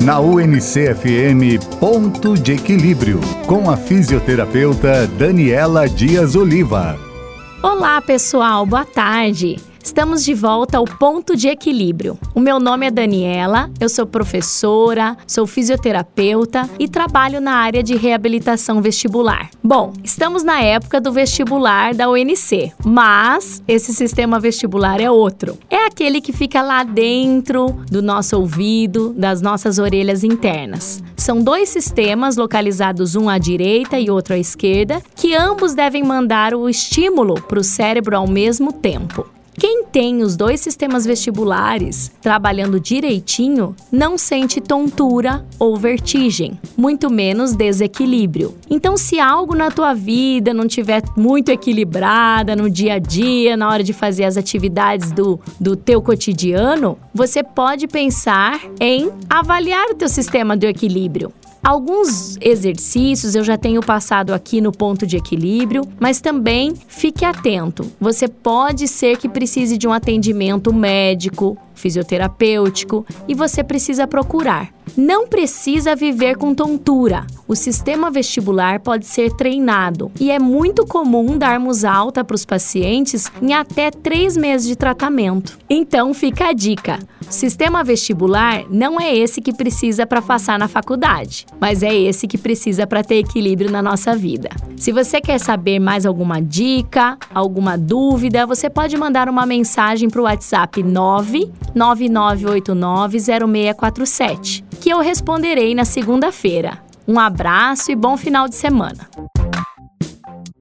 Na UNCFM Ponto de Equilíbrio, com a fisioterapeuta Daniela Dias Oliva. Olá, pessoal, boa tarde. Estamos de volta ao ponto de equilíbrio. O meu nome é Daniela, eu sou professora, sou fisioterapeuta e trabalho na área de reabilitação vestibular. Bom, estamos na época do vestibular da UNC, mas esse sistema vestibular é outro. É aquele que fica lá dentro do nosso ouvido, das nossas orelhas internas. São dois sistemas localizados um à direita e outro à esquerda, que ambos devem mandar o estímulo para o cérebro ao mesmo tempo. Quem tem os dois sistemas vestibulares trabalhando direitinho não sente tontura ou vertigem, muito menos desequilíbrio. Então, se algo na tua vida não tiver muito equilibrada no dia a dia, na hora de fazer as atividades do, do teu cotidiano, você pode pensar em avaliar o teu sistema de equilíbrio. Alguns exercícios eu já tenho passado aqui no ponto de equilíbrio, mas também fique atento. Você pode ser que precise de um atendimento médico, fisioterapêutico e você precisa procurar. Não precisa viver com tontura. O sistema vestibular pode ser treinado e é muito comum darmos alta para os pacientes em até três meses de tratamento. Então fica a dica: o sistema vestibular não é esse que precisa para passar na faculdade, mas é esse que precisa para ter equilíbrio na nossa vida. Se você quer saber mais alguma dica, alguma dúvida, você pode mandar uma mensagem para o WhatsApp 999890647 que eu responderei na segunda-feira. Um abraço e bom final de semana.